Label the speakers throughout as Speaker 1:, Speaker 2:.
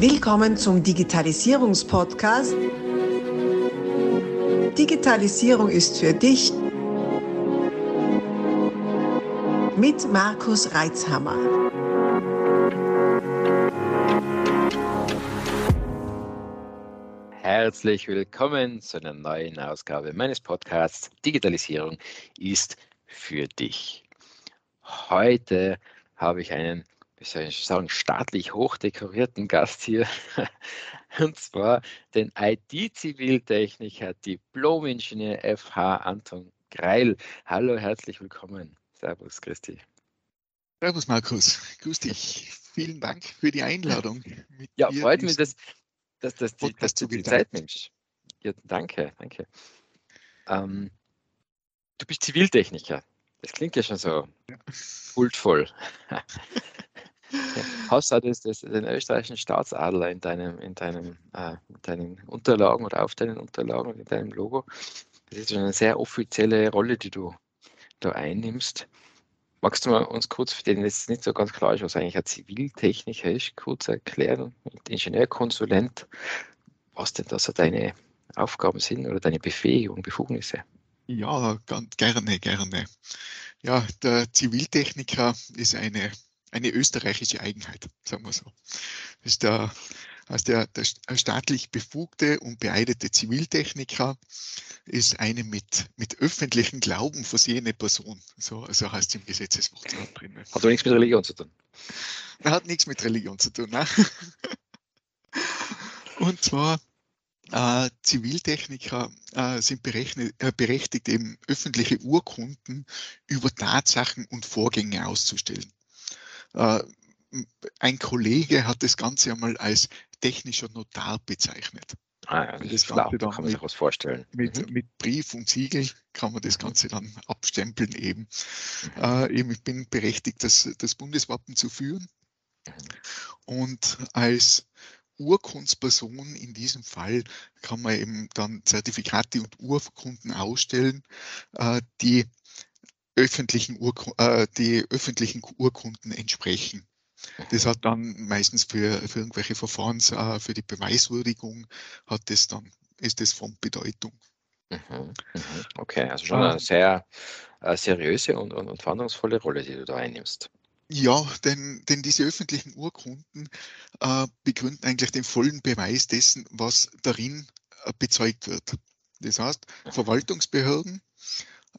Speaker 1: Willkommen zum Digitalisierungspodcast. Digitalisierung ist für dich mit Markus Reitzhammer.
Speaker 2: Herzlich willkommen zu einer neuen Ausgabe meines Podcasts Digitalisierung ist für dich. Heute habe ich einen wie soll ich sagen, staatlich hochdekorierten Gast hier. Und zwar den IT-Ziviltechniker, Diplom-Ingenieur FH Anton Greil. Hallo, herzlich willkommen. Servus, Christi.
Speaker 3: Servus, Markus. Grüß dich. Vielen Dank für die Einladung.
Speaker 2: ja, freut mich, dass, dass, dass, die, dass du die Zeit nimmst. Ja, danke, danke. Ähm, du bist Ziviltechniker. Das klingt ja schon so ja. kultvoll. Hast du das, das, den österreichischen Staatsadler in, deinem, in, deinem, äh, in deinen Unterlagen oder auf deinen Unterlagen oder in deinem Logo? Das ist eine sehr offizielle Rolle, die du da einnimmst. Magst du mal uns kurz, für den es nicht so ganz klar ist, was eigentlich ein Ziviltechniker ist, kurz erklären, Ingenieurkonsulent, was denn da so deine Aufgaben sind oder deine Befähigung, Befugnisse?
Speaker 3: Ja, ganz gerne, gerne. Ja, der Ziviltechniker ist eine eine österreichische Eigenheit, sagen wir so. Das ist der, also der, der staatlich befugte und beeidete Ziviltechniker ist eine mit, mit öffentlichem Glauben versehene Person. So, so heißt es im Gesetzeswort
Speaker 2: drin. Hat aber nichts mit Religion zu tun.
Speaker 3: Hat nichts mit Religion zu tun. Ne? Und zwar äh, Ziviltechniker äh, sind äh, berechtigt, eben öffentliche Urkunden über Tatsachen und Vorgänge auszustellen. Äh, ein Kollege hat das Ganze einmal als technischer Notar bezeichnet.
Speaker 2: Ah, ja, das, das Ganze dann kann man sich was vorstellen.
Speaker 3: Mit, mhm. mit, Brief und Siegel kann man das mhm. Ganze dann abstempeln eben. Mhm. Äh, eben ich bin berechtigt, das, das Bundeswappen zu führen. Mhm. Und als Urkundsperson in diesem Fall kann man eben dann Zertifikate und Urkunden ausstellen, äh, die öffentlichen, Urku äh, die öffentlichen Urkunden entsprechen. Das hat dann meistens für, für irgendwelche Verfahren, äh, für die Beweiswürdigung, hat das dann, ist das von Bedeutung.
Speaker 2: Mhm, mhm. Okay, also schon eine sehr äh, seriöse und, und, und verantwortungsvolle Rolle, die du da einnimmst.
Speaker 3: Ja, denn, denn diese öffentlichen Urkunden äh, begründen eigentlich den vollen Beweis dessen, was darin äh, bezeugt wird. Das heißt, mhm. Verwaltungsbehörden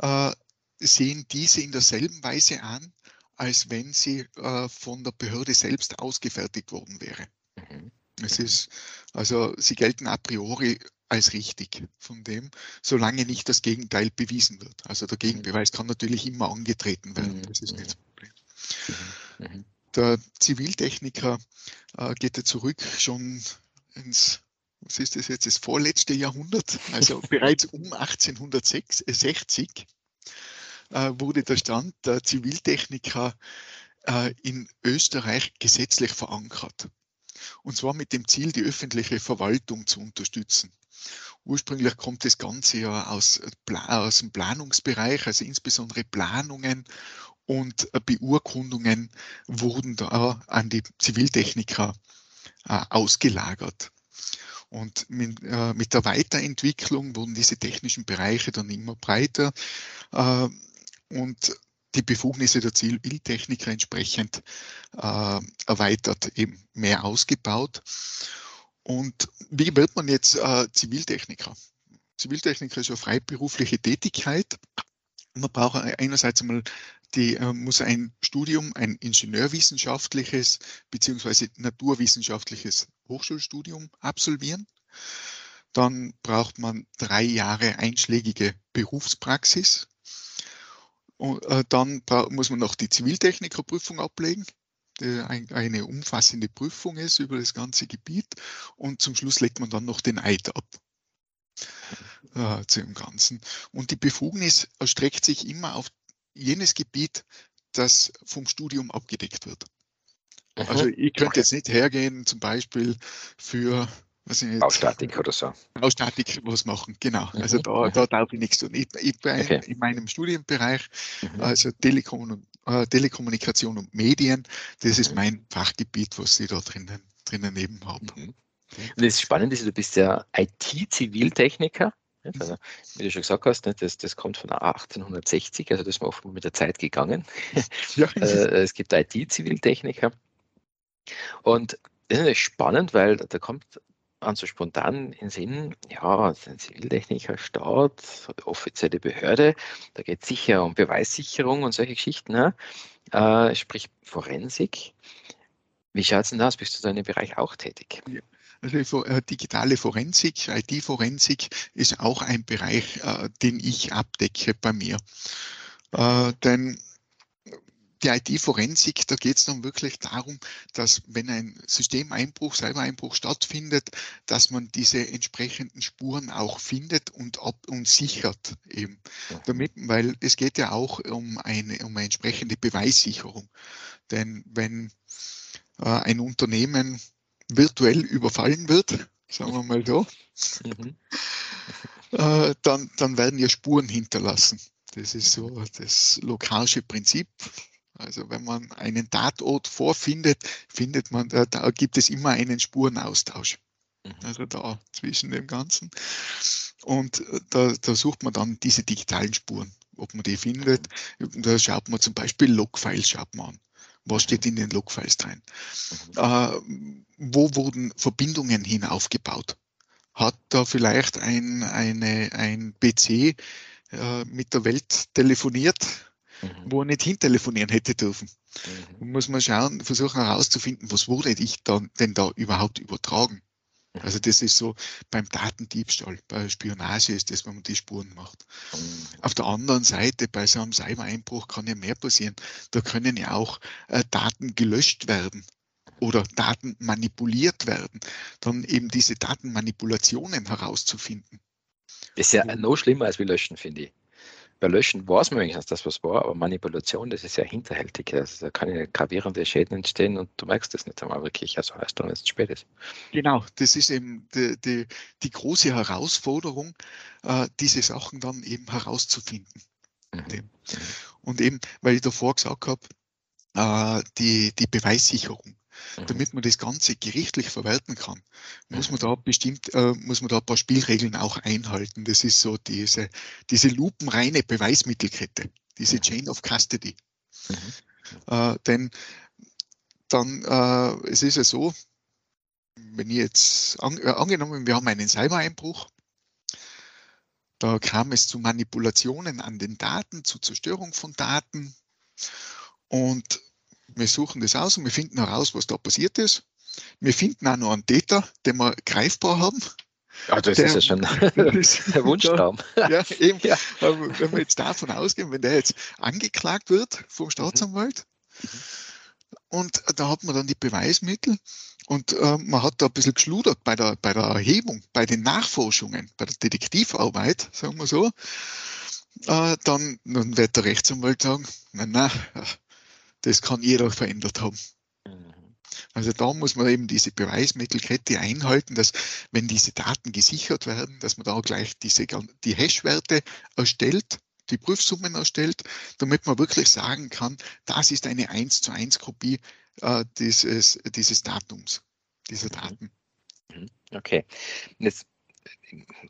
Speaker 3: äh, sehen diese in derselben Weise an, als wenn sie äh, von der Behörde selbst ausgefertigt worden wäre. Mhm. Es ist, also sie gelten a priori als richtig von dem, solange nicht das Gegenteil bewiesen wird. Also der Gegenbeweis kann natürlich immer angetreten werden. Mhm. Das ist nicht das Problem. Mhm. mhm. Der Ziviltechniker äh, geht ja zurück schon ins, was ist das jetzt, das vorletzte Jahrhundert, also bereits um 1860 äh, wurde der Stand der Ziviltechniker äh, in Österreich gesetzlich verankert. Und zwar mit dem Ziel, die öffentliche Verwaltung zu unterstützen. Ursprünglich kommt das Ganze ja aus, aus dem Planungsbereich, also insbesondere Planungen und Beurkundungen wurden da an die Ziviltechniker äh, ausgelagert. Und mit, äh, mit, der Weiterentwicklung wurden diese technischen Bereiche dann immer breiter. Äh, und die Befugnisse der Ziviltechniker entsprechend äh, erweitert, eben mehr ausgebaut. Und wie wird man jetzt äh, Ziviltechniker? Ziviltechniker ist eine freiberufliche Tätigkeit. Man braucht einerseits einmal die, äh, muss ein Studium, ein ingenieurwissenschaftliches beziehungsweise naturwissenschaftliches Hochschulstudium absolvieren. Dann braucht man drei Jahre einschlägige Berufspraxis und äh, dann muss man noch die Ziviltechnikerprüfung ablegen, die eine umfassende Prüfung ist über das ganze Gebiet. Und zum Schluss legt man dann noch den Eid ab äh, zu dem Ganzen. Und die Befugnis erstreckt sich immer auf jenes Gebiet, das vom Studium abgedeckt wird. Also ich könnte jetzt nicht hergehen, zum Beispiel für
Speaker 2: was ich Baustatik oder so.
Speaker 3: Baustatik was machen, genau. Mhm. Also da, da darf ich nichts tun. Ich, ich bin okay. in meinem Studienbereich, mhm. also Telekom, äh, Telekommunikation und Medien, das ist mhm. mein Fachgebiet, was ich da drinnen drinnen eben habe.
Speaker 2: Mhm. Und das Spannende ist, du bist ja IT-Ziviltechniker. Also, wie du schon gesagt hast, das, das kommt von 1860, also das ist mir oft mit der Zeit gegangen. Ja. Äh, es gibt IT-Ziviltechniker. Und das ist spannend, weil da kommt an so spontan in Sinn, ja, ein Ziviltechniker, Staat, offizielle Behörde, da geht es sicher um Beweissicherung und solche Geschichten, ne? äh, sprich Forensik. Wie schaut es denn aus? Bist du da in dem Bereich auch tätig?
Speaker 3: Ja. Also äh, digitale Forensik, IT-Forensik ist auch ein Bereich, äh, den ich abdecke bei mir. Äh, denn die IT-Forensik, da geht es dann wirklich darum, dass wenn ein Systemeinbruch, Cybereinbruch stattfindet, dass man diese entsprechenden Spuren auch findet und, ab und sichert eben. Damit, weil es geht ja auch um eine, um eine entsprechende Beweissicherung. Denn wenn äh, ein Unternehmen virtuell überfallen wird, sagen wir mal so, mhm. äh, dann, dann werden ja Spuren hinterlassen. Das ist so das lokalische Prinzip. Also wenn man einen Tatort vorfindet, findet man, da, da gibt es immer einen Spurenaustausch. Mhm. Also da zwischen dem Ganzen. Und äh, da, da sucht man dann diese digitalen Spuren, ob man die findet. Da schaut man zum Beispiel Logfiles schaut man an. Was steht in den Logfiles drin? Mhm. Äh, wo wurden Verbindungen hin aufgebaut? Hat da vielleicht ein, eine, ein PC äh, mit der Welt telefoniert? Mhm. wo er nicht hintelefonieren hätte dürfen. Mhm. Muss man schauen, versuchen herauszufinden, was wurde ich dann denn da überhaupt übertragen. Mhm. Also das ist so beim Datendiebstahl, bei Spionage ist das, wenn man die Spuren macht. Mhm. Auf der anderen Seite, bei so einem Cybereinbruch kann ja mehr passieren. Da können ja auch äh, Daten gelöscht werden oder Daten manipuliert werden. Dann eben diese Datenmanipulationen herauszufinden.
Speaker 2: Das ist ja noch schlimmer als wir löschen, finde ich bei Löschen weiß man wenigstens, dass was war, aber Manipulation, das ist ja hinterhältig. Also da kann ja gravierende Schäden entstehen und du merkst das nicht einmal wirklich, also erst dann, wenn es spät ist.
Speaker 3: Genau, das ist eben die, die, die große Herausforderung, äh, diese Sachen dann eben herauszufinden. Mhm. Und eben, weil ich davor gesagt habe, äh, die, die Beweissicherung. Mhm. Damit man das Ganze gerichtlich verwerten kann, muss man da bestimmt, äh, muss man da ein paar Spielregeln auch einhalten. Das ist so diese, diese lupenreine Beweismittelkette, diese mhm. Chain of Custody. Mhm. Äh, denn dann, äh, es ist ja so, wenn ich jetzt an, äh, angenommen, wir haben einen Cybereinbruch, da kam es zu Manipulationen an den Daten, zu Zerstörung von Daten. Und wir suchen das aus und wir finden heraus, was da passiert ist. Wir finden auch noch einen Täter, den wir greifbar haben.
Speaker 2: Ja, das der, ist ja schon der Wunschtraum.
Speaker 3: ja, eben. Ja. wenn wir jetzt davon ausgehen, wenn der jetzt angeklagt wird vom Staatsanwalt, mhm. und da hat man dann die Beweismittel und äh, man hat da ein bisschen geschludert bei der, bei der Erhebung, bei den Nachforschungen, bei der Detektivarbeit, sagen wir so. Äh, dann, dann wird der Rechtsanwalt sagen, na, na, das kann jeder verändert haben. Mhm. Also da muss man eben diese Beweismittelkette einhalten, dass wenn diese Daten gesichert werden, dass man da gleich diese, die Hash-Werte erstellt, die Prüfsummen erstellt, damit man wirklich sagen kann, das ist eine 1 zu 1 Kopie äh, dieses, dieses Datums, dieser mhm. Daten.
Speaker 2: Mhm. Okay. Jetzt,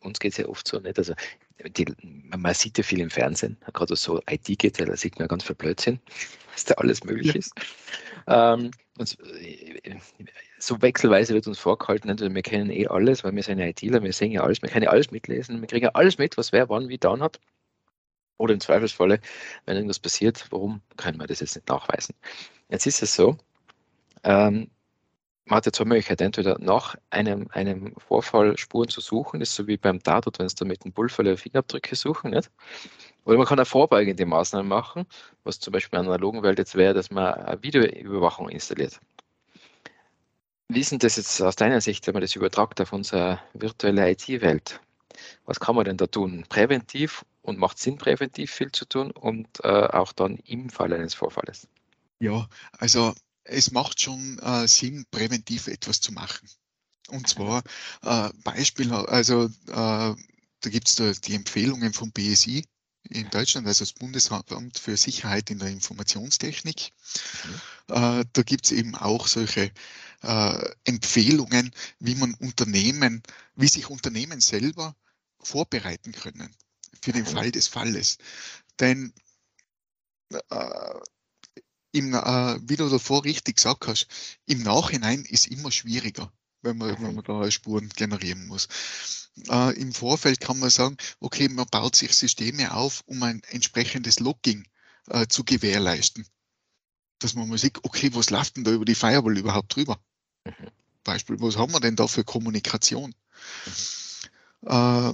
Speaker 2: uns geht es ja oft so nicht. Also die, man sieht ja viel im Fernsehen, gerade so IT geht, da sieht man ganz viel Blödsinn was da alles möglich ja. ist. Ähm, und so wechselweise wird uns vorgehalten, also wir kennen eh alles, weil wir sind ITler, wir sehen ja alles, wir können ja alles mitlesen, wir kriegen ja alles mit, was wer wann wie down hat. Oder im Zweifelsfalle, wenn irgendwas passiert, warum können wir das jetzt nicht nachweisen? Jetzt ist es so, ähm, man hat ja zwei Möglichkeiten, entweder nach einem, einem Vorfall Spuren zu suchen, ist so wie beim Tatort, wenn es da mit dem Pulver Fingerabdrücke suchen, nicht? Oder man kann eine vorbeugende Maßnahme machen, was zum Beispiel in der analogen Welt jetzt wäre, dass man eine Videoüberwachung installiert. Wie ist denn das jetzt aus deiner Sicht, wenn man das übertragt auf unsere virtuelle IT-Welt? Was kann man denn da tun? Präventiv und macht Sinn, präventiv viel zu tun und äh, auch dann im Fall eines Vorfalles?
Speaker 3: Ja, also es macht schon äh, Sinn, präventiv etwas zu machen. Und zwar äh, Beispiel, also äh, da gibt es da die Empfehlungen vom BSI, in Deutschland, also das Bundesamt für Sicherheit in der Informationstechnik. Mhm. Äh, da gibt es eben auch solche äh, Empfehlungen, wie man Unternehmen, wie sich Unternehmen selber vorbereiten können für den. Fall des Falles. Denn äh, im, äh, wie du davor richtig gesagt hast, im Nachhinein ist immer schwieriger, wenn man, wenn man da Spuren generieren muss. Äh, Im Vorfeld kann man sagen, okay, man baut sich Systeme auf, um ein entsprechendes Logging äh, zu gewährleisten. Dass man mal sieht, okay, was läuft denn da über die Firewall überhaupt drüber? Mhm. Beispiel, was haben wir denn da für Kommunikation? Mhm. Äh,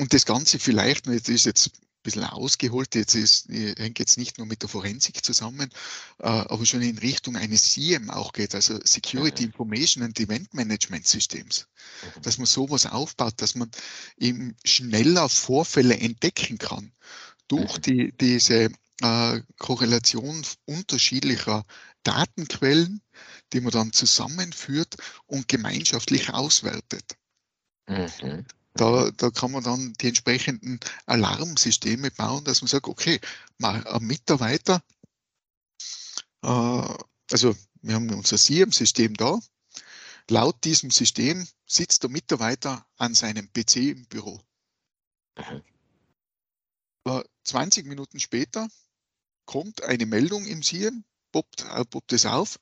Speaker 3: und das Ganze vielleicht, das ist jetzt bisschen ausgeholt. Jetzt ist, hängt jetzt nicht nur mit der Forensik zusammen, äh, aber schon in Richtung eines SIEM auch geht, also Security. Information and Event Management Systems. Mhm. Dass man sowas aufbaut, dass man eben schneller Vorfälle entdecken kann durch mhm. die, diese äh, Korrelation unterschiedlicher Datenquellen, die man dann zusammenführt und gemeinschaftlich auswertet. Mhm. Da, da kann man dann die entsprechenden Alarmsysteme bauen, dass man sagt, okay, mal ein Mitarbeiter, äh, also wir haben unser SIEM-System da. Laut diesem System sitzt der Mitarbeiter an seinem PC im Büro. Mhm. Äh, 20 Minuten später kommt eine Meldung im SIEM, poppt, äh, poppt es auf.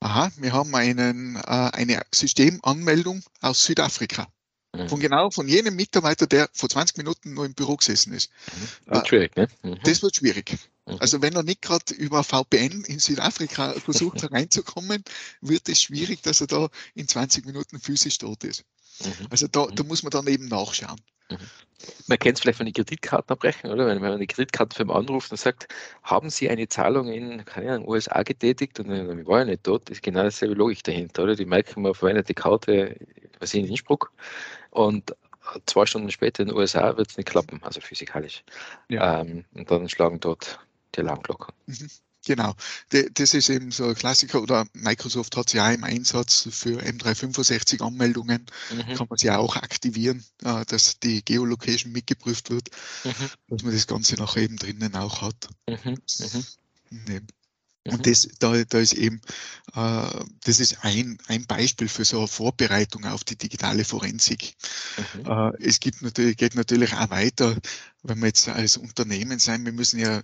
Speaker 3: Aha, wir haben einen, äh, eine Systemanmeldung aus Südafrika. Von mhm. genau von jenem Mitarbeiter, der vor 20 Minuten nur im Büro gesessen ist.
Speaker 2: Mhm. Wird schwierig, ne?
Speaker 3: Mhm. Das wird schwierig. Mhm. Also wenn er nicht gerade über VPN in Südafrika versucht reinzukommen, wird es schwierig, dass er da in 20 Minuten physisch dort ist. Mhm. Also da, da muss man dann eben nachschauen.
Speaker 2: Man kennt es vielleicht von den Kreditkarten abbrechen, oder? Wenn man eine Kreditkartenfirma anruft und sagt, haben Sie eine Zahlung in keine Ahnung, USA getätigt und dann war ja nicht dort, ist genau dieselbe Logik dahinter, oder? Die merken, man verwendet die Karte, was in Innsbruck und zwei Stunden später in den USA wird es nicht klappen, also physikalisch. Ja. Ähm, und dann schlagen dort die Alarmglocken.
Speaker 3: Mhm. Genau, das ist eben so ein Klassiker oder Microsoft hat es ja im Einsatz für M365 Anmeldungen, mhm. kann man sie auch aktivieren, äh, dass die Geolocation mitgeprüft wird, mhm. dass man das Ganze nachher eben drinnen auch hat. Mhm. Und mhm. das, da, da ist eben, äh, das ist ein, ein Beispiel für so eine Vorbereitung auf die digitale Forensik. Mhm. Äh, es gibt natürlich, geht natürlich auch weiter, wenn wir jetzt als Unternehmen sein, wir müssen ja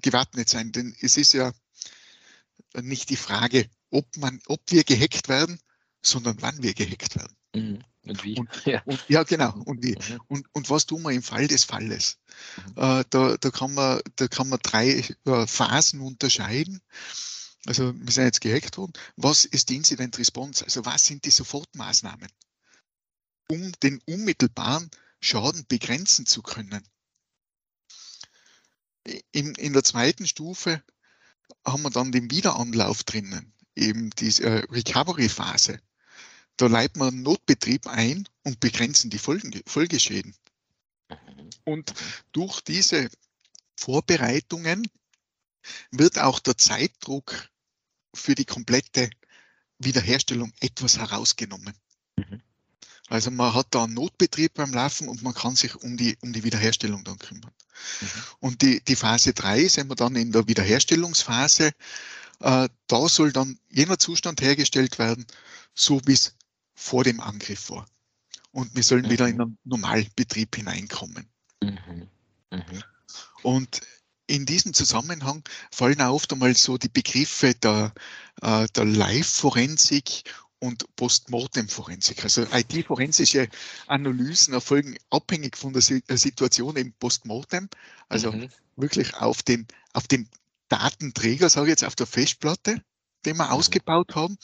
Speaker 3: gewappnet sein, denn es ist ja nicht die Frage, ob man, ob wir gehackt werden, sondern wann wir gehackt werden.
Speaker 2: Mhm. Und wie?
Speaker 3: Und, ja. Und, ja, genau. Und wie? Mhm. Und, und was tun wir im Fall des Falles? Mhm. Äh, da, da, kann man, da kann man drei äh, Phasen unterscheiden. Also wir sind jetzt gehackt worden. Was ist die Incident Response? Also was sind die Sofortmaßnahmen, um den unmittelbaren Schaden begrenzen zu können? In, in der zweiten Stufe haben wir dann den Wiederanlauf drinnen, eben diese äh, Recovery-Phase. Da leitet man Notbetrieb ein und begrenzen die Folgen, Folgeschäden. Mhm. Und durch diese Vorbereitungen wird auch der Zeitdruck für die komplette Wiederherstellung etwas herausgenommen. Mhm. Also man hat da einen Notbetrieb beim Laufen und man kann sich um die, um die Wiederherstellung dann kümmern. Mhm. Und die, die Phase 3 sind wir dann in der Wiederherstellungsphase. Äh, da soll dann jener Zustand hergestellt werden, so wie es vor dem Angriff war. Und wir sollen mhm. wieder in einen Normalbetrieb hineinkommen. Mhm. Mhm. Und in diesem Zusammenhang fallen auch oft einmal so die Begriffe der, äh, der Live-Forensik und Postmortem-Forensik. Also IT-forensische Analysen erfolgen abhängig von der Situation im Postmortem, also mhm. wirklich auf dem, auf dem Datenträger, sage ich jetzt, auf der Festplatte, den wir mhm. ausgebaut haben,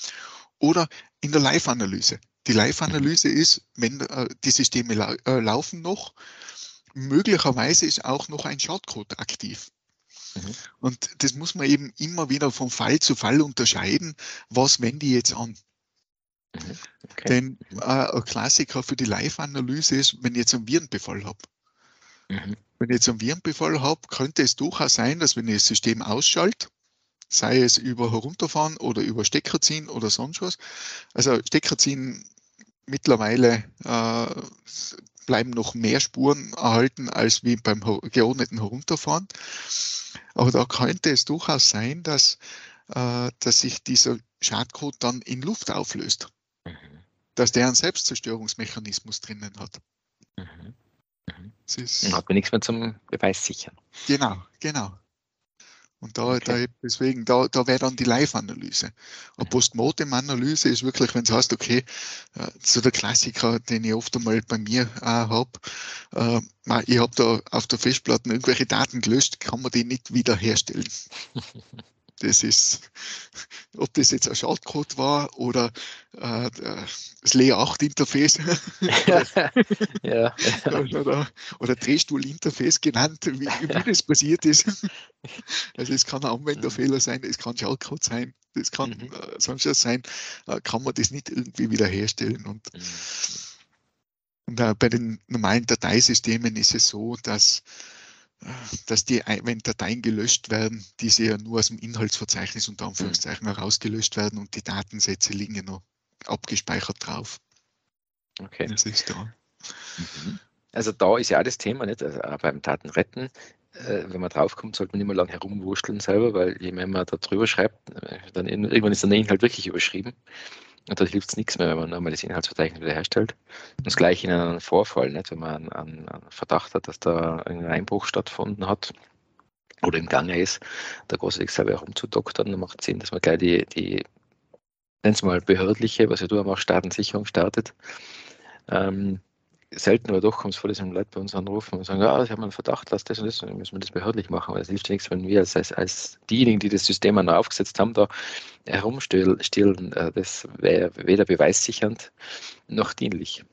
Speaker 3: oder in der Live-Analyse. Die Live-Analyse ist, wenn äh, die Systeme lau äh, laufen noch, möglicherweise ist auch noch ein Schadcode aktiv. Mhm. Und das muss man eben immer wieder von Fall zu Fall unterscheiden, was wende ich jetzt an. Mhm. Okay. Denn mhm. äh, ein Klassiker für die Live-Analyse ist, wenn ich jetzt einen Virenbefall habe. Mhm. Wenn ich jetzt einen Virenbefall habe, könnte es durchaus sein, dass wenn ich das System ausschalte, sei es über herunterfahren oder über Stecker ziehen oder sonst was. Also Stecker ziehen mittlerweile äh, bleiben noch mehr Spuren erhalten als wie beim geordneten Herunterfahren. Aber da könnte es durchaus sein, dass, äh, dass sich dieser Schadcode dann in Luft auflöst. Mhm. Dass der einen Selbstzerstörungsmechanismus drinnen hat. Mhm.
Speaker 2: Mhm. Ist, hat man nichts mehr zum Beweis sichern.
Speaker 3: Genau, genau. Und da, okay. da deswegen, da, da wäre dann die Live-Analyse. Eine. Postmortem-Analyse ist wirklich, wenn es heißt, okay, äh, so der Klassiker, den ich oft einmal bei mir äh, habe, äh, ich habe da auf der Festplatte irgendwelche Daten gelöscht, kann man die nicht wiederherstellen. Das ist, ob das jetzt ein Schaltcode war oder äh, das Layer 8 Interface ja, oder, oder Drehstuhl-Interface genannt, wie, wie das passiert ist. Also es kann ein Anwenderfehler sein, es kann Schaltcode sein, das kann mhm. äh, sonst was sein, äh, kann man das nicht irgendwie wiederherstellen. Und, mhm. und äh, bei den normalen Dateisystemen ist es so, dass dass die, wenn Dateien gelöscht werden, diese ja nur aus dem Inhaltsverzeichnis unter Anführungszeichen mhm. herausgelöscht werden und die Datensätze liegen ja noch abgespeichert drauf.
Speaker 2: Okay. Das ist da. Mhm. Also da ist ja auch das Thema, nicht? Also beim Datenretten, äh, wenn man draufkommt, sollte man nicht mehr lange herumwurschteln selber, weil je mehr man da drüber schreibt, äh, dann irgendwann ist der Inhalt wirklich überschrieben. Und da hilft es nichts mehr, wenn man nochmal das Inhaltsverzeichnis wiederherstellt. Und das gleiche in einem Vorfall, nicht? wenn man einen, einen Verdacht hat, dass da ein Einbruch stattgefunden hat oder im Gange ist, da großartig selber herumzudoktern, dann macht es Sinn, dass man gleich die, die nennen es mal behördliche, was ja du auch Datensicherung startet. Ähm, selten aber doch kommt es vor, dass Leute bei uns anrufen und sagen, ja, ich habe einen Verdacht, lass das und das, dann müssen wir das behördlich machen, weil es hilft ja nichts, wenn wir als, als, als diejenigen, die das System noch aufgesetzt haben, da herumstehlen. Äh, das wäre weder beweissichernd noch dienlich.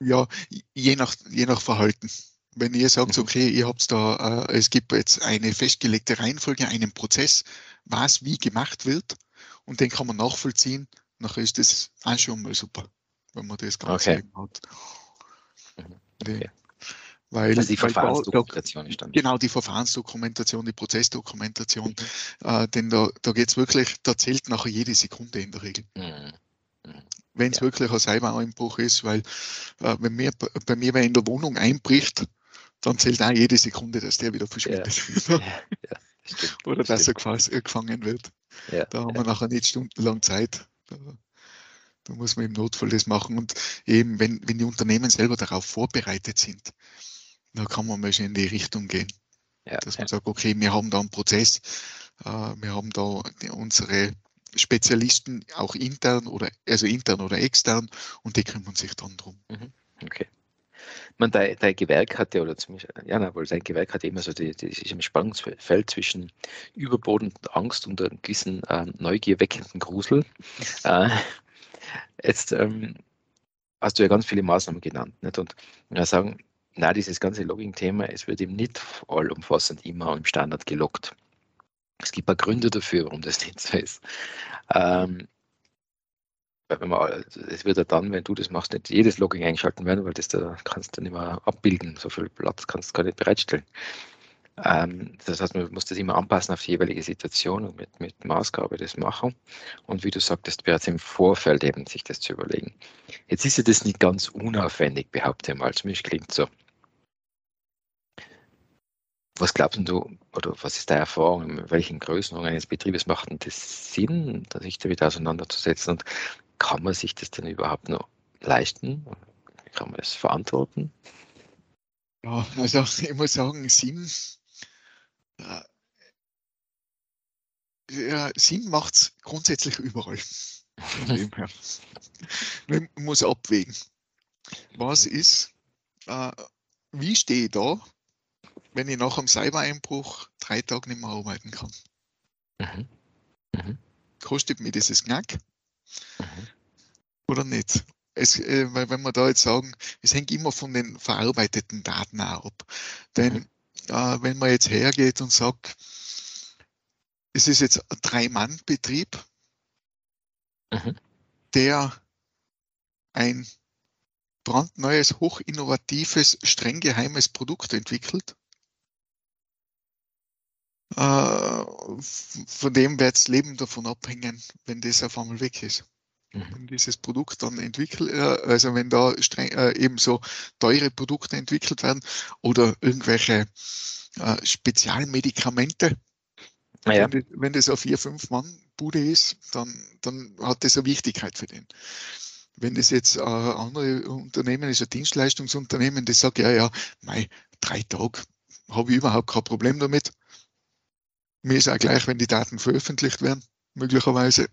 Speaker 3: Ja, je nach, je nach Verhalten. Wenn ihr sagt, mhm. okay, ihr habt da, äh, es gibt jetzt eine festgelegte Reihenfolge, einen Prozess, was wie gemacht wird, und den kann man nachvollziehen, nachher ist das auch schon mal super, wenn man das Ganze okay. hat.
Speaker 2: Mhm. Okay. Weil, also die Verfahrensdokumentation ist dann.
Speaker 3: Genau, die Verfahrensdokumentation, die Prozessdokumentation. Mhm. Äh, denn da, da geht es wirklich, da zählt nachher jede Sekunde in der Regel. Mhm. mhm. Wenn es ja. wirklich ein Cybereinbruch ist, weil äh, wenn mir, bei mir wer in der Wohnung einbricht, dann zählt auch jede Sekunde, dass der wieder verschwindet. Ja. ja, Oder dass er gefangen wird. da haben wir nachher nicht stundenlang Zeit. Da, da muss man im Notfall das machen. Und eben, wenn, wenn die Unternehmen selber darauf vorbereitet sind, dann kann man mal schon in die Richtung gehen. Ja, dass man ja. sagt, okay, wir haben da einen Prozess, äh, wir haben da unsere Spezialisten auch intern oder also intern oder extern und die kümmern sich dann drum.
Speaker 2: Mhm. Okay. Man, dein, dein Gewerk hatte, oder zumindest, ja, na, wohl sein Gewerk hatte immer so die, die, die, im Spannungsfeld zwischen überbordender Angst und einem gewissen äh, neugierweckenden Grusel. Äh, Jetzt ähm, hast du ja ganz viele Maßnahmen genannt. Nicht? Und wir sagen, na, dieses ganze Logging-Thema, es wird eben nicht allumfassend immer im Standard gelockt. Es gibt ein paar Gründe dafür, warum das nicht so ist. Ähm, es wird ja dann, wenn du das machst, nicht jedes Logging eingeschalten werden, weil das da kannst du nicht mehr abbilden. So viel Platz kannst du gar nicht bereitstellen. Ähm, das heißt, man muss das immer anpassen auf die jeweilige Situation und mit, mit Maßgabe das machen. Und wie du sagtest, bereits im Vorfeld eben sich das zu überlegen. Jetzt ist ja das nicht ganz unaufwendig, behaupte ich mal, zumindest klingt so. Was glaubst du, oder was ist deine Erfahrung, in welchen Größenordnungen eines Betriebes macht denn das Sinn, sich damit auseinanderzusetzen? Und kann man sich das denn überhaupt noch leisten? Kann man das verantworten?
Speaker 3: Ja, also ich muss sagen, Sinn ja, Sinn macht es grundsätzlich überall. Man muss abwägen. Was ist, äh, wie stehe ich da, wenn ich nach einem Cybereinbruch drei Tage nicht mehr arbeiten kann? Mhm. Mhm. Kostet mir dieses Knack? Mhm. Oder nicht? Es, äh, weil wenn wir da jetzt sagen, es hängt immer von den verarbeiteten Daten ab. Denn mhm äh, wenn man jetzt hergeht und sagt, es ist jetzt ein Drei-Mann-Betrieb, mhm. der ein brandneues, hochinnovatives, streng geheimes Produkt entwickelt. Äh, von dem wird das Leben davon abhängen, wenn das auf einmal weg ist. Wenn dieses Produkt dann entwickelt, äh, also wenn da streng, äh, eben so teure Produkte entwickelt werden oder irgendwelche äh, Spezialmedikamente.
Speaker 2: Ja.
Speaker 3: Wenn, das, wenn das eine vier, fünf Mann Bude ist, dann, dann hat das eine Wichtigkeit für den. Wenn das jetzt ein andere Unternehmen ist, ein Dienstleistungsunternehmen, das sagt, ja, ja, mei, drei Tage habe ich überhaupt kein Problem damit. Mir ist auch gleich, wenn die Daten veröffentlicht werden, möglicherweise.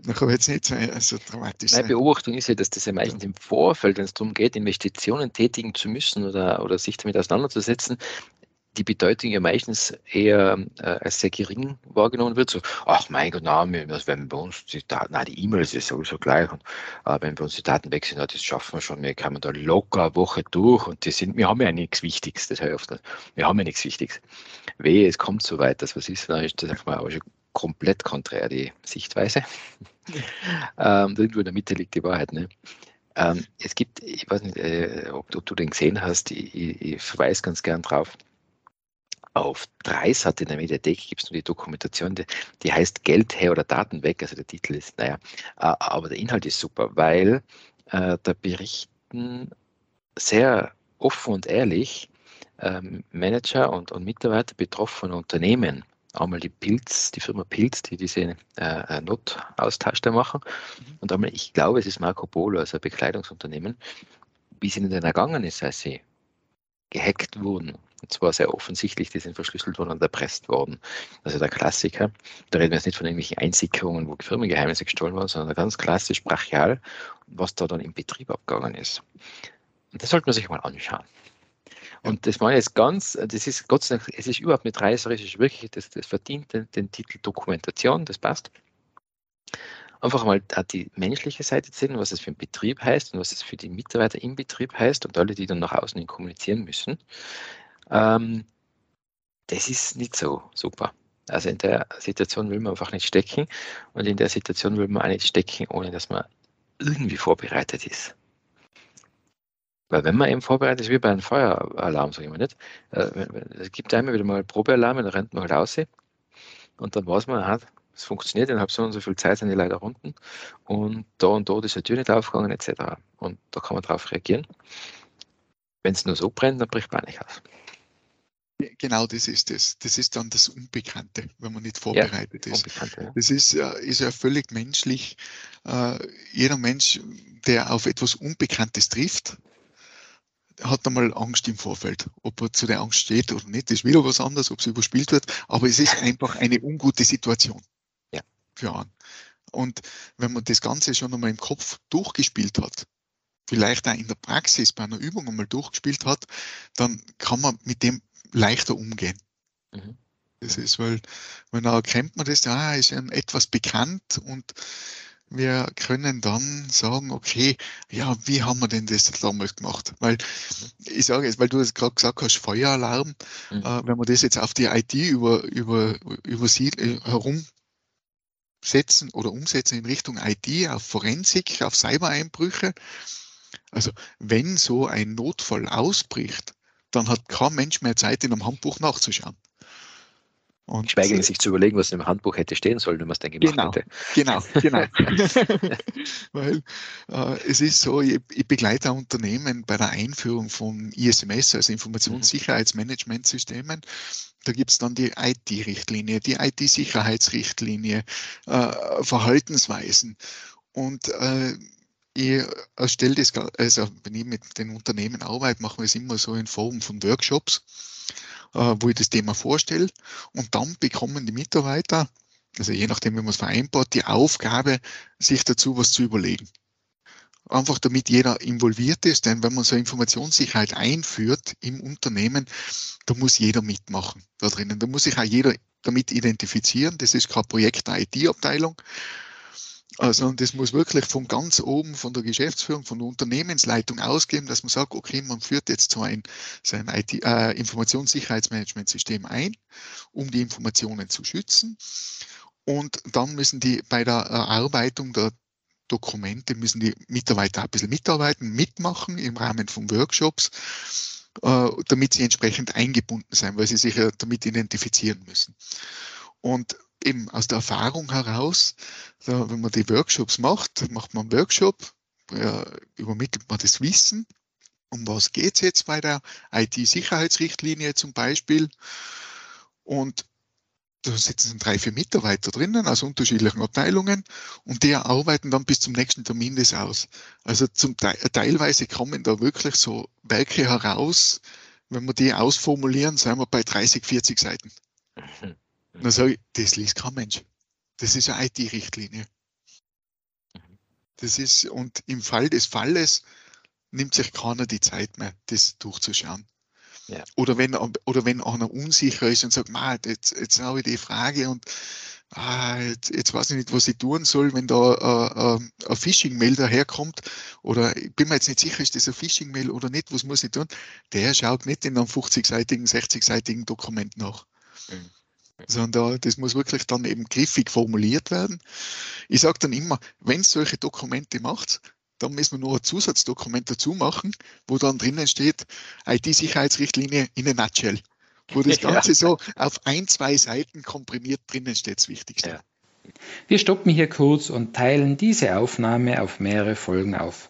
Speaker 3: Dann kann jetzt nicht so, dramatisch
Speaker 2: Meine
Speaker 3: sein.
Speaker 2: Beobachtung ist ja, dass das ja meistens im Vorfeld, wenn es darum geht, Investitionen tätigen zu müssen oder, oder sich damit auseinanderzusetzen, die Bedeutung ja meistens eher äh, als sehr gering wahrgenommen wird. So, ach mein Gott, na, wir- das werden bei uns die Daten, na, die E-Mails ist sowieso gleich. Und äh, wenn bei uns die Daten weg sind, na, das schaffen wir schon, wir kommen da locker eine Woche durch und die sind, wir haben ja nichts Wichtiges, das höre ich oft. Wir haben ja nichts Wichtiges. Wehe, es kommt so weit, dass was ist, dann ist das einfach mal aber schon komplett konträr die Sichtweise. ähm, irgendwo in der Mitte liegt die Wahrheit. Ne? Ähm, es gibt, ich weiß nicht, äh, ob, ob du den gesehen hast, ich, ich, ich verweise ganz gern drauf. Auf Dreisat in der Mediathek gibt es nur die Dokumentation, die, die heißt Geld her oder Daten weg. Also der Titel ist, naja, äh, aber der Inhalt ist super, weil äh, da berichten sehr offen und ehrlich ähm, Manager und, und Mitarbeiter betroffener Unternehmen. Einmal die Pilz, die Firma Pilz, die diese äh, Notaustausch da machen. Und einmal, ich glaube, es ist Marco Polo, also ein Bekleidungsunternehmen, wie es ihnen denn ergangen ist, als sie gehackt wurden. Und zwar sehr offensichtlich, die sind verschlüsselt worden und erpresst worden. Also der Klassiker. Da reden wir jetzt nicht von irgendwelchen Einsickerungen, wo Firmengeheimnisse gestohlen wurden, sondern ganz klassisch brachial, was da dann im Betrieb abgegangen ist. Und das sollte man sich mal anschauen. Und das war jetzt ganz, das ist Gott sei Dank, es ist überhaupt nicht reißerisch, wirklich, das, das verdient den, den Titel Dokumentation, das passt. Einfach mal die menschliche Seite sehen, was es für einen Betrieb heißt und was es für die Mitarbeiter im Betrieb heißt und alle, die dann nach außen hin kommunizieren müssen. Ähm, das ist nicht so super. Also in der Situation will man einfach nicht stecken und in der Situation will man auch nicht stecken, ohne dass man irgendwie vorbereitet ist. Weil wenn man eben vorbereitet ist, wie bei einem Feueralarm, sage ich mal nicht, äh, es gibt einmal wieder mal Probealarme, dann rennt man halt raus und dann weiß man, aha, es funktioniert, innerhalb so und so viel Zeit sind die leider unten und da und dort ist die Tür nicht aufgegangen etc. Und da kann man darauf reagieren. Wenn es nur so brennt, dann bricht man nicht aus.
Speaker 3: Genau das ist es. Das ist dann das Unbekannte, wenn man nicht vorbereitet ist.
Speaker 2: Unbekannt, ja.
Speaker 3: Das ist, ja- ist ja völlig menschlich. Äh, Jeder Mensch, der auf etwas Unbekanntes trifft, hat einmal Angst im Vorfeld. Ob er zu der Angst steht oder nicht, ist wieder was anderes, ob es überspielt wird. Aber es ist einfach eine ungute Situation.
Speaker 2: Ja.
Speaker 3: Für einen. Und wenn man das Ganze schon einmal im Kopf durchgespielt hat, vielleicht auch in der Praxis bei einer Übung einmal durchgespielt hat, dann kann man mit dem leichter umgehen.
Speaker 2: Mhm.
Speaker 3: Das ist, weil, weil dann erkennt man das, ah, ist einem etwas bekannt und wir können dann sagen, okay, ja, wie haben wir denn das damals gemacht? Weil ich sage jetzt, weil du es gerade gesagt hast, Feueralarm,
Speaker 2: Mhm.
Speaker 3: äh, wenn wir das jetzt auf die IT über, über, über sie äh, herumsetzen oder umsetzen in Richtung IT, auf Forensik, auf Cybereinbrüche, also wenn so ein Notfall ausbricht, dann hat kein Mensch mehr Zeit, in einem Handbuch nachzuschauen. Und
Speaker 2: Schweigend sich zu überlegen, was im Handbuch hätte stehen sollen, wenn man es denn gemacht
Speaker 3: Genau.
Speaker 2: hätte.
Speaker 3: Genau, genau. Weil äh, es ist so, ich, ich begleite Unternehmen bei der Einführung von ISMS, also Informationssicherheitsmanagementsystemen. Da gibt es dann die IT-Richtlinie, die IT-Sicherheitsrichtlinie, äh, Verhaltensweisen. Und äh, ich erstelle das, also wenn ich mit den Unternehmen arbeite, machen wir es immer so in Form von Workshops, wo ich das Thema vorstelle. Und dann bekommen die Mitarbeiter also je nachdem, wie man es vereinbart, die Aufgabe, sich dazu was zu überlegen. Einfach damit jeder involviert ist, denn wenn man so Informationssicherheit einführt im Unternehmen, da muss jeder mitmachen da drinnen. Da muss sich auch jeder damit identifizieren. Das ist kein Projekt der IT-Abteilung, also und das muss wirklich von ganz oben, von der Geschäftsführung, von der Unternehmensleitung ausgehen, dass man sagt, okay, man führt jetzt so ein, so ein IT, äh, Informationssicherheitsmanagementsystem ein, um die Informationen zu schützen. Und dann müssen die bei der Erarbeitung der Dokumente, müssen die Mitarbeiter ein bisschen mitarbeiten, mitmachen im Rahmen von Workshops, äh, damit sie entsprechend eingebunden sein, weil sie sich ja damit identifizieren müssen. Und eben aus der Erfahrung heraus, da, wenn man die Workshops macht, macht man einen Workshop, ja, übermittelt man das Wissen. Um was geht es jetzt bei der IT-Sicherheitsrichtlinie zum Beispiel? Und da sitzen drei, vier Mitarbeiter drinnen aus unterschiedlichen Abteilungen und die arbeiten dann bis zum nächsten Termin das aus. Also zum teilweise kommen da wirklich so Werke heraus, wenn wir die ausformulieren, sind wir bei 30, 40 Seiten. Mhm. Dann sage ich, das liest kein Mensch. Das ist eine IT-Richtlinie. Das ist, und im Fall des Falles nimmt sich keiner die Zeit mehr, das durchzuschauen. Ja. Oder, wenn, oder wenn einer unsicher ist und sagt, jetzt, jetzt habe ich die Frage und ah, jetzt, jetzt, weiß ich nicht, was ich tun soll, wenn da äh, äh, ein Phishing-Mail daherkommt oder ich bin mir jetzt nicht sicher, ist das ein Phishing-Mail oder nicht, was muss ich tun? Der schaut nicht in einem 50-seitigen, 60-seitigen Dokument nach. Mhm sondern das muss wirklich dann eben griffig formuliert werden. Ich sage dann immer, wenn es solche Dokumente macht, dann müssen wir nur ein Zusatzdokument dazu machen, wo dann drinnen steht, IT-Sicherheitsrichtlinie in a nutshell. Wo das Ganze ja. so auf ein, zwei Seiten komprimiert drinnen steht, das Wichtigste. Ja.
Speaker 4: Wir stoppen hier kurz und teilen diese Aufnahme auf mehrere Folgen auf.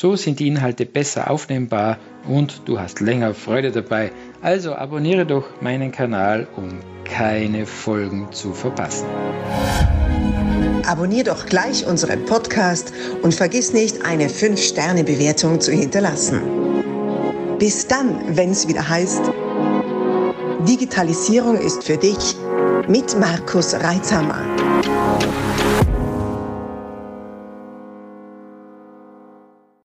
Speaker 4: So sind die Inhalte besser aufnehmbar und du hast länger Freude dabei. Also abonniere doch meinen Kanal, um keine Folgen zu verpassen.
Speaker 1: Abonnier doch gleich unseren Podcast und vergiss nicht, eine 5-Sterne-Bewertung zu hinterlassen. Bis dann, wenn es wieder heißt, Digitalisierung ist für dich mit Markus Reitzhammer.